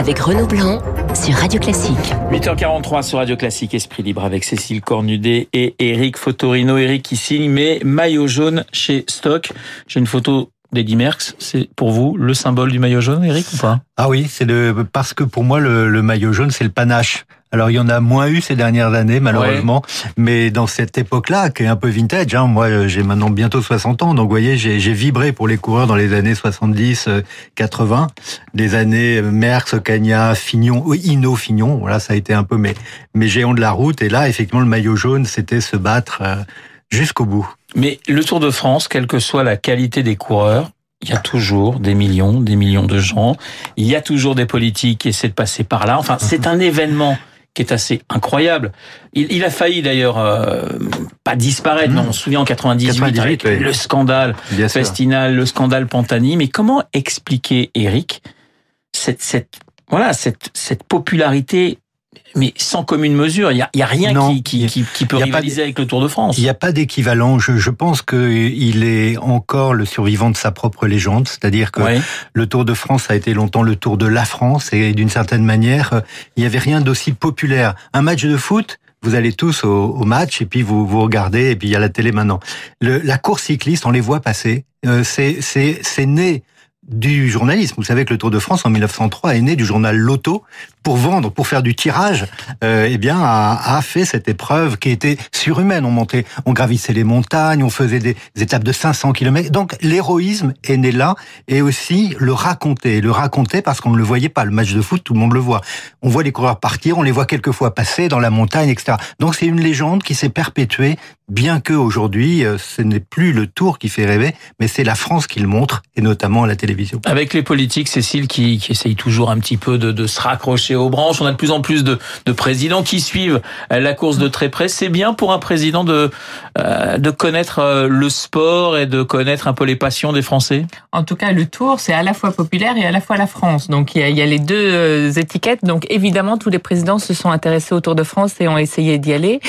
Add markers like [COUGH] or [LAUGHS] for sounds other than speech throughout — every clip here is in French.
avec Renaud Blanc sur Radio Classique. 8h43 sur Radio Classique, Esprit Libre avec Cécile Cornudet et Eric Fotorino. Eric qui signe mes maillots jaunes chez Stock. J'ai une photo d'Eddie Merckx. C'est pour vous le symbole du maillot jaune, Eric, ou pas? Ah oui, c'est le parce que pour moi le, le maillot jaune c'est le panache. Alors il y en a moins eu ces dernières années malheureusement, mais dans cette époque-là, qui est un peu vintage, hein, moi euh, j'ai maintenant bientôt 60 ans, donc vous voyez j'ai vibré pour les coureurs dans les années 70, 80, des années Merckx, Cagna, Fignon, Hino, Fignon, voilà ça a été un peu mes, mes géants de la route, et là effectivement le maillot jaune c'était se battre euh, jusqu'au bout. Mais le Tour de France, quelle que soit la qualité des coureurs, il y a toujours des millions, des millions de gens. Il y a toujours des politiques qui essaient de passer par là. Enfin, c'est un événement qui est assez incroyable. Il, il a failli d'ailleurs euh, pas disparaître. Non, on se souvient en 98, 98 avec oui. le scandale Bien Festinal, sûr. le scandale Pantani. Mais comment expliquer, Eric, cette, cette voilà cette, cette popularité mais sans commune mesure, il y a, y a, rien non, qui, qui, qui, qui, peut rivaliser avec le Tour de France. Il n'y a pas d'équivalent. Je, je, pense qu'il est encore le survivant de sa propre légende, c'est-à-dire que le Tour de France a été longtemps le Tour de la France et d'une certaine manière, il n'y avait rien d'aussi populaire. Un match de foot, vous allez tous au, au, match et puis vous vous regardez et puis il y a la télé maintenant. Le, la course cycliste, on les voit passer. Euh, c'est c'est né du journalisme. Vous savez que le Tour de France en 1903 est né du journal Loto pour vendre, pour faire du tirage. Euh, eh bien, a, a, fait cette épreuve qui était surhumaine. On montait, on gravissait les montagnes, on faisait des, étapes de 500 km. Donc l'héroïsme est né là et aussi le raconter, le raconter parce qu'on ne le voyait pas. Le match de foot, tout le monde le voit. On voit les coureurs partir, on les voit quelquefois passer dans la montagne, etc. Donc c'est une légende qui s'est perpétuée, bien que aujourd'hui, euh, ce n'est plus le Tour qui fait rêver, mais c'est la France qui le montre et notamment à la télévision. Avec les politiques, Cécile, qui, qui essayent toujours un petit peu de, de, se raccrocher aux branches, on a de plus en plus de, de présidents qui suivent euh, la course de très près. C'est bien pour un président de, euh, de connaître euh, le sport et de connaître un peu les passions des Français? En tout cas, le Tour, c'est à la fois populaire et à la fois la France. Donc il y a, les deux étiquettes. Donc évidemment, tous les présidents se sont intéressés au Tour de France et ont essayé d'y aller.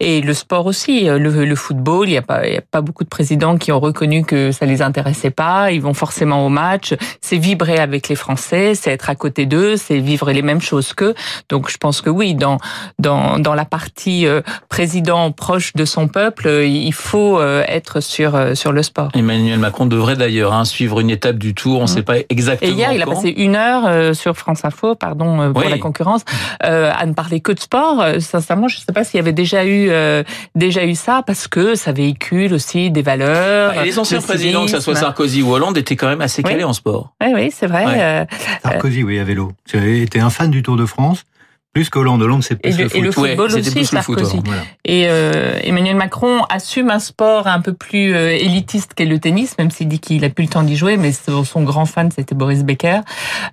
Et le sport aussi, le, football, il n'y a, pas, a pas beaucoup de présidents qui ont reconnu que ça les intéressait pas. Ils vont forcément au match. C'est vibrer avec les Français, c'est être à côté d'eux, c'est vivre les mêmes choses qu'eux. Donc je pense que oui, dans dans dans la partie euh, président proche de son peuple, euh, il faut euh, être sur sur le sport. Emmanuel Macron devrait d'ailleurs hein, suivre une étape du Tour. On ne mmh. sait pas exactement. Et hier, quand. il a passé une heure sur France Info, pardon pour oui. la concurrence, à ne parler que de sport. Sincèrement, je ne sais pas s'il y avait déjà eu déjà eu ça parce que ça véhicule aussi des valeurs. Et les anciens présidents, que ce soit Sarkozy ou Hollande, étaient quand même assez calés oui. en sport. Oui, oui, c'est vrai. Ouais. Euh, Sarkozy, oui, à vélo. Était un fan du Tour de France. Plus qu'Hollande, Hollande, c'est plus et le, foot. Et le football ouais, aussi, Sarkozy. Foot, voilà. Et euh, Emmanuel Macron assume un sport un peu plus euh, élitiste qu'est le tennis, même s'il dit qu'il a plus le temps d'y jouer, mais son, son, grand fan, c'était Boris Becker.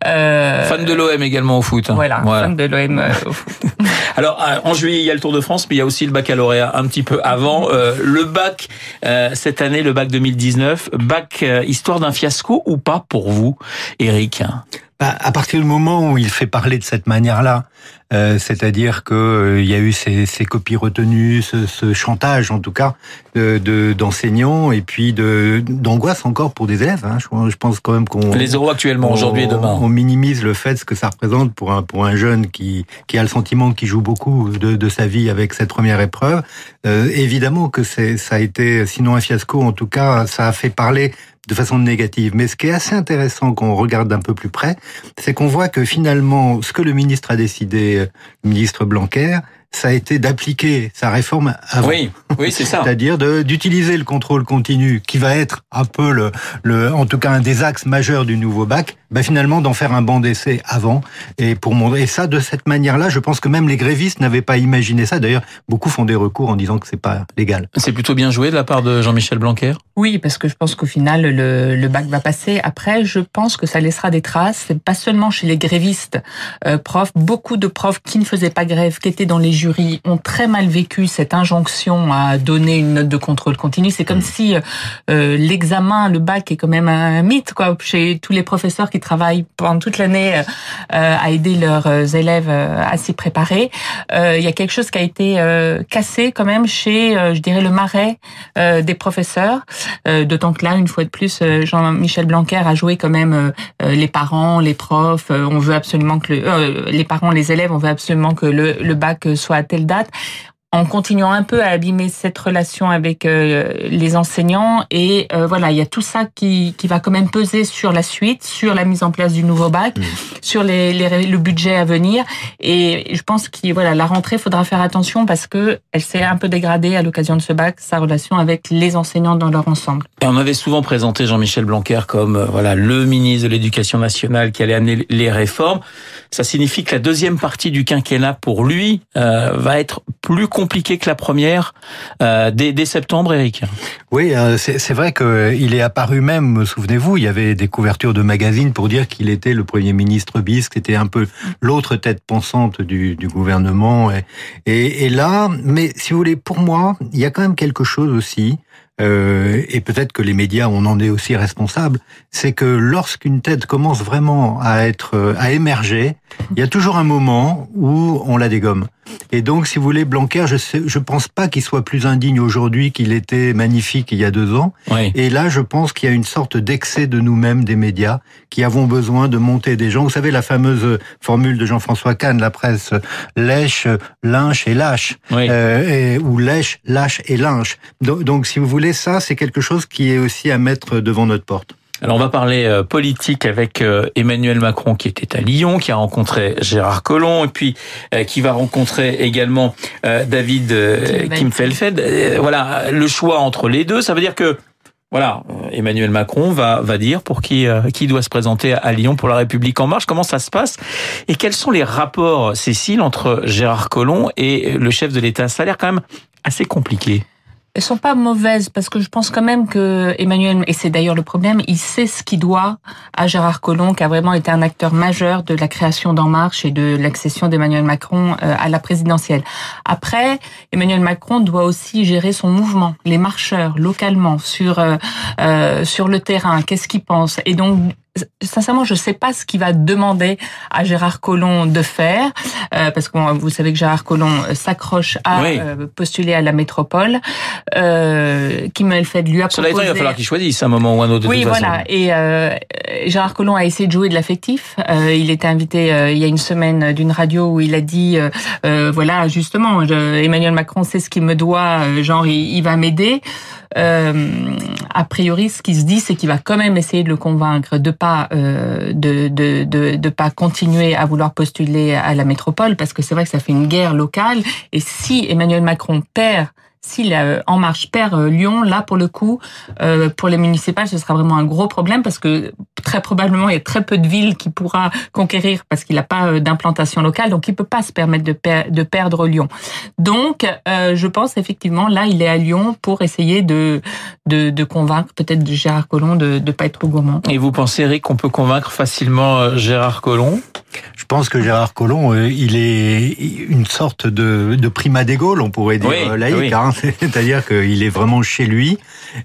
Euh, fan de l'OM également au foot. Hein. Voilà, voilà, fan de l'OM euh, au foot. [LAUGHS] Alors, en juillet, il y a le Tour de France, mais il y a aussi le baccalauréat un petit peu avant. Euh, le bac, cette année, le bac 2019, bac histoire d'un fiasco ou pas pour vous, Eric à partir du moment où il fait parler de cette manière-là, euh, c'est-à-dire que euh, il y a eu ces, ces copies retenues, ce, ce, chantage en tout cas de d'enseignants et puis de d'angoisse encore pour des élèves. Hein. Je, je, pense quand même qu'on les euros actuellement aujourd'hui et demain. On minimise le fait ce que ça représente pour un pour un jeune qui qui a le sentiment qu'il joue beaucoup de, de sa vie avec cette première épreuve. Euh, évidemment que c'est ça a été sinon un fiasco, en tout cas ça a fait parler de façon négative. Mais ce qui est assez intéressant quand on regarde d'un peu plus près, c'est qu'on voit que finalement, ce que le ministre a décidé, le ministre Blanquer, ça a été d'appliquer sa réforme avant. Oui, oui, c'est ça. C'est-à-dire d'utiliser le contrôle continu, qui va être un peu le, le, en tout cas un des axes majeurs du nouveau bac, bah finalement d'en faire un banc d'essai avant et pour montrer et ça de cette manière-là, je pense que même les grévistes n'avaient pas imaginé ça. D'ailleurs, beaucoup font des recours en disant que c'est pas légal. C'est plutôt bien joué de la part de Jean-Michel Blanquer? Oui, parce que je pense qu'au final le, le, bac va passer. Après, je pense que ça laissera des traces, pas seulement chez les grévistes, euh, profs, beaucoup de profs qui ne faisaient pas grève, qui étaient dans les jurys ont très mal vécu cette injonction à donner une note de contrôle continu. C'est comme mm. si euh, l'examen, le bac est quand même un mythe quoi chez tous les professeurs qui travaillent pendant toute l'année euh, à aider leurs élèves à s'y préparer. Il y a quelque chose qui a été cassé quand même chez, je dirais, le marais des professeurs. D'autant que là, une fois de plus, Jean-Michel Blanquer a joué quand même les parents, les profs. on veut absolument que le, les parents, les élèves, on veut absolument que le, le bac soit à telle date en continuant un peu à abîmer cette relation avec euh, les enseignants. Et euh, voilà il y a tout ça qui, qui va quand même peser sur la suite sur la mise en place du nouveau bac mmh. sur les, les, le budget à venir. Et je pense que voilà la rentrée faudra faire attention parce que elle s'est un peu dégradée à l'occasion de ce bac sa relation avec les enseignants dans leur ensemble. Et on avait souvent présenté Jean-Michel Blanquer comme euh, voilà le ministre de l'Éducation nationale qui allait amener les réformes. Ça signifie que la deuxième partie du quinquennat pour lui va être plus compliqué que la première euh, dès, septembre, Eric. Oui, euh, c'est vrai qu'il est apparu même, souvenez-vous, il y avait des couvertures de magazines pour dire qu'il était le Premier ministre bis, c'était un peu l'autre tête pensante du, gouvernement. Et, là, mais si vous voulez, pour moi, il y a quand même quelque chose aussi euh, et peut-être que les médias on en est aussi responsables, c'est que lorsqu'une tête commence vraiment à être euh, à émerger, il y a toujours un moment où on la dégomme. Et donc, si vous voulez, Blanquer, je sais, je pense pas qu'il soit plus indigne aujourd'hui qu'il était magnifique il y a deux ans. Et là, je pense qu'il y a une sorte d'excès de nous-mêmes, des médias, qui avons besoin de monter des gens. Vous savez, la fameuse formule de Jean-François Kahn, la presse lèche, lynche et lâche, euh, ou lèche, lâche et lynche. Donc, donc, si vous voulez, ça, c'est quelque chose qui est aussi à mettre devant notre porte. Alors on va parler euh, politique avec euh, Emmanuel Macron qui était à Lyon, qui a rencontré Gérard Collomb et puis euh, qui va rencontrer également David Kimfelfeld. Voilà, le choix entre les deux, ça veut dire que voilà, Emmanuel Macron va va dire pour qui qui doit se présenter à Lyon pour la République en marche. Comment ça se passe et quels sont les rapports, Cécile, entre Gérard Collomb et le chef de l'État? Ça a l'air quand même assez compliqué. Elles sont pas mauvaises parce que je pense quand même que Emmanuel, et c'est d'ailleurs le problème, il sait ce qu'il doit à Gérard Collomb, qui a vraiment été un acteur majeur de la création d'En Marche et de l'accession d'Emmanuel Macron euh, à la présidentielle. Après, Emmanuel Macron doit aussi gérer son mouvement, les marcheurs localement sur euh, euh sur le terrain. Qu'est-ce qu'ils pensent Et donc sincèrement, je ne sais pas ce qu'il va demander à Gérard Collomb de faire, euh, parce que vous savez que Gérard Collomb euh, s'accroche à euh, postuler à la métropole. Euh, qui m'a fait de lui a proposé... il va falloir qu'il choisisse un moment ou un autre. De oui, voilà. Et euh, Gérard Collomb a essayé de jouer de l'affectif. Il était invité il y a une semaine d'une radio où il a dit, voilà, justement, Emmanuel Macron sait ce qu'il me doit, genre il, il va m'aider. a priori, ce qui se dit, c'est qu'il va quand même essayer de le convaincre de pas euh, de, de, de, de, pas continuer à vouloir postuler à la métropole, parce que c'est vrai que ça fait une guerre locale. Et si Emmanuel Macron perd si la En Marche perd euh, Lyon, là pour le coup, euh, pour les municipales, ce sera vraiment un gros problème parce que très probablement il y a très peu de villes qui pourra conquérir parce qu'il n'a pas euh, d'implantation locale, donc il peut pas se permettre de, de perdre Lyon. Donc je pense effectivement là il est à Lyon pour essayer de de, de convaincre peut-être Gérard Collomb de ne pas être trop gourmand. Et vous pensez Eric qu'on peut convaincre facilement Gérard Collomb? Je pense que Gérard Collomb il est une sorte de, de prima des Gaules, on pourrait dire laïque. Hein [LAUGHS] c'est-à-dire qu'il est vraiment chez lui,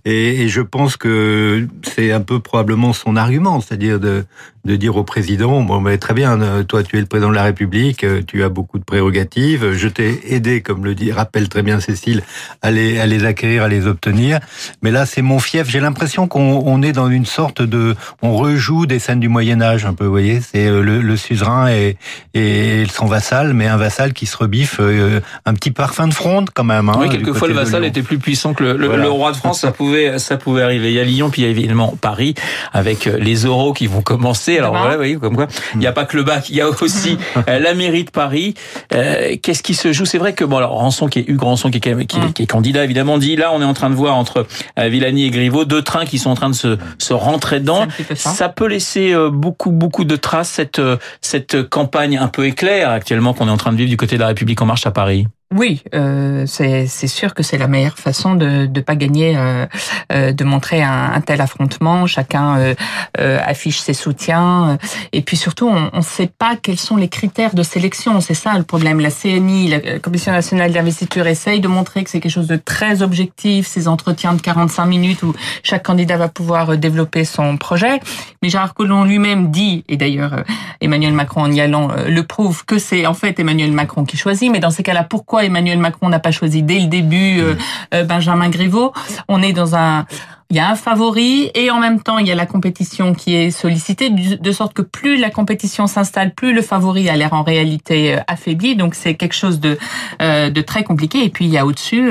et, et je pense que c'est un peu probablement son argument, c'est-à-dire de, de dire au président, bon, mais très bien, euh, toi tu es le président de la République, euh, tu as beaucoup de prérogatives, je t'ai aidé, comme le dit, rappelle très bien Cécile, à les, à les acquérir, à les obtenir, mais là c'est mon fief. J'ai l'impression qu'on on est dans une sorte de, on rejoue des scènes du Moyen Âge un peu, vous voyez, c'est euh, le, le, suzerain et, et son vassal, mais un vassal qui se rebiffe un petit parfum de fronde quand même. Hein, oui, quelquefois le vassal était plus puissant que le, le, roi de France, ça pouvait, ça pouvait arriver. Il y a Lyon, puis il y a évidemment Paris avec les oraux qui vont commencer alors voilà, oui, comme quoi, il n'y a pas que le bac, il y a aussi [LAUGHS] euh, la mairie de Paris. Euh, qu'est-ce qui se joue? C'est vrai que bon, alors Rançon qui est Hugues Rançon qui est, qui, qui est candidat évidemment dit là, on est en train de voir entre euh, Villani et Griveaux deux trains qui sont en train de se, se rentrer dedans. Ça. peut laisser beaucoup beaucoup de traces cette cette campagne un peu éclair actuellement qu'on est en train de vivre du côté de la République en marche à Paris. Oui, euh, c'est sûr que c'est la meilleure façon de ne pas gagner, euh, euh, de montrer un, tel affrontement. Chacun euh, euh, affiche ses soutiens. Et puis surtout, on ne sait pas quels sont les critères de sélection. C'est ça le problème. La CNI, la Commission nationale d'investiture, essaye de montrer que c'est quelque chose de très objectif, ces entretiens de 45 minutes où chaque candidat va pouvoir développer son projet. Mais Gérard Collomb lui-même dit, et d'ailleurs Emmanuel Macron en y allant le prouve, que c'est en fait Emmanuel Macron qui choisit. Mais dans ces cas-là, pourquoi Emmanuel Macron n'a pas choisi dès le début euh, euh, Benjamin Griveaux. On est dans un il y a un favori et en même temps il y a la compétition qui est sollicitée de sorte que plus la compétition s'installe, plus le favori a l'air en réalité euh, affaibli. Donc c'est quelque chose de de très compliqué. Et puis il y a au-dessus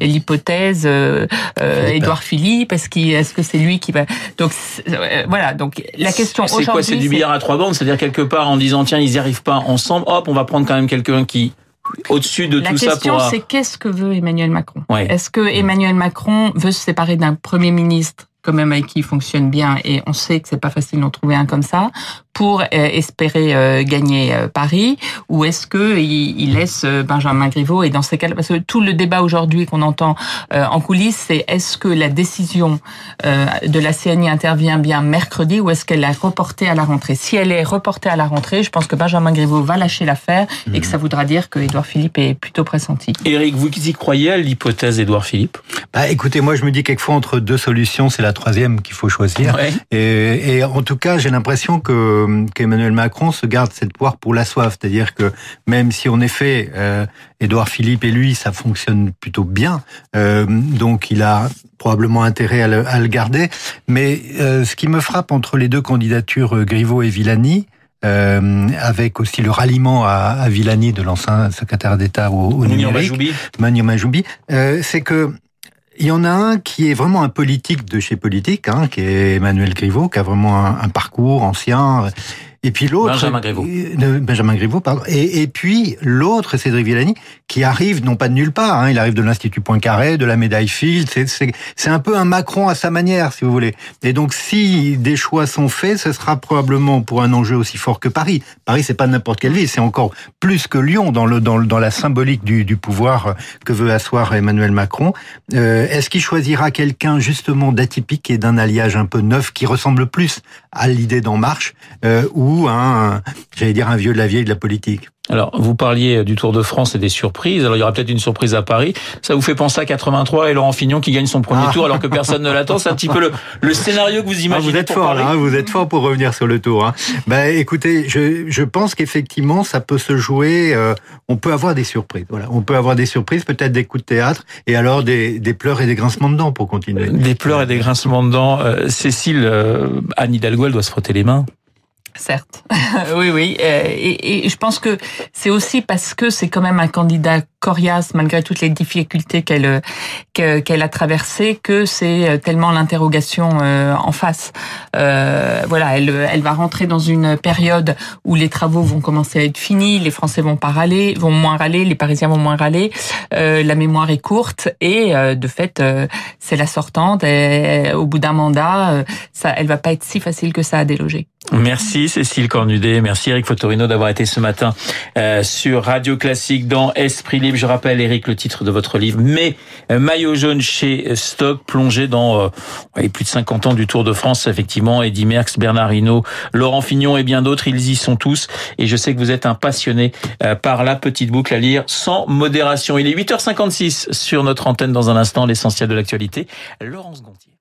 l'hypothèse euh, Édouard Philippe. Est-ce qu'il est-ce que c'est lui qui va Donc voilà. Donc la question aujourd'hui. C'est quoi C'est du billard à trois bandes, c'est-à-dire quelque part en disant tiens ils n'y arrivent pas ensemble, hop on va prendre quand même quelqu'un qui au-dessus de tout ça La question, c'est qu'est-ce que veut Emmanuel Macron? Est-ce que Emmanuel Macron veut se séparer d'un Premier ministre quand même avec qui il fonctionne bien et on sait que c'est pas facile d'en trouver un comme ça pour euh, espérer euh, gagner euh, Paris ou est-ce que il, laisse Benjamin Griveaux et dans ces cas-là parce que tout le débat aujourd'hui qu'on entend en coulisses c'est est-ce que la décision de la CNI intervient bien mercredi ou est-ce qu'elle est reportée à la rentrée? Si elle est reportée à la rentrée je pense que Benjamin Griveaux va lâcher l'affaire et que mhm. ça voudra dire que Édouard Philippe est plutôt pressenti. Éric vous y croyez à l'hypothèse d'Édouard Philippe? Bah, écoutez moi je me dis quelquefois entre deux solutions c'est la troisième qu'il faut choisir. Et, et en tout cas j'ai l'impression que qu'Emmanuel Macron se garde cette poire pour la soif, c'est-à-dire que même si en effet euh, Édouard Philippe et lui ça fonctionne plutôt bien, euh, donc il a probablement intérêt à le, garder. Mais euh, ce qui me frappe entre les deux candidatures Griveaux et Villani, euh, avec aussi le ralliement à, à Villani de l'ancien secrétaire d'État au, au numérique, Majoubi, euh, c'est que il y en a un qui est vraiment un politique de chez politique, hein, qui est Emmanuel Griveaux, qui a vraiment un, un parcours ancien et puis l'autre, Benjamin Griveaux. Euh, Benjamin Griveaux, pardon. Et, et puis l'autre, Cédric Villani, qui arrive non pas de nulle part. Hein, il arrive de l'Institut Poincaré, de la médaille Field. C'est un peu un Macron à sa manière, si vous voulez. Et donc, si des choix sont faits, ce sera probablement pour un enjeu aussi fort que Paris. Paris, c'est pas n'importe quelle ville, c'est encore plus que Lyon dans le dans, dans la symbolique du, du pouvoir que veut asseoir Emmanuel Macron. Euh, Est-ce qu'il choisira quelqu'un justement d'atypique et d'un alliage un peu neuf qui ressemble plus à l'idée d'En Marche euh, ou un, j'allais dire, un vieux de la vieille de la politique alors, vous parliez du Tour de France et des surprises. Alors, il y aura peut-être une surprise à Paris. Ça vous fait penser à 83 et Laurent Fignon qui gagne son premier ah. tour alors que personne ne l'attend. C'est un petit peu le, le, scénario que vous imaginez. Ah, vous êtes fort là, hein, vous êtes fort pour revenir sur le Tour. Hein. Ben, écoutez, je, je pense qu'effectivement, ça peut se jouer. Euh, on peut avoir des surprises. Voilà, on peut avoir des surprises, peut-être des coups de théâtre, et alors des, des pleurs et des grincements de dents pour continuer. Des pleurs et des grincements de dents. Euh, Cécile, euh, Anne Hidalgo, elle doit se frotter les mains. Certes, [LAUGHS] oui, oui, euh, et, et, je pense que c'est aussi parce que c'est quand même un candidat malgré toutes les difficultés qu'elle qu'elle a traversées que c'est euh, tellement l'interrogation euh, en face. Euh, voilà, elle elle va rentrer dans une période où les travaux vont commencer à être finis, les Français vont pas râler, vont moins râler, les Parisiens vont moins râler, la mémoire est courte et de fait c'est la sortante. Au bout d'un mandat, ça, elle va pas être si facile que ça à déloger. Merci Cécile Cornudet, merci Eric Fotorino d'avoir été ce matin sur Radio Classique dans Esprit Libre. Je rappelle Eric le titre de votre livre, mais euh, maillot jaune chez Stock, plongé dans euh, plus de 50 ans du Tour de France, effectivement, Eddy Merckx, Bernard Hinault, Laurent Fignon et bien d'autres, ils y sont tous. Et je sais que vous êtes un passionné par la petite boucle à lire sans modération. Il est 8h56 sur notre antenne dans un instant, l'essentiel de l'actualité. Laurence Gontier.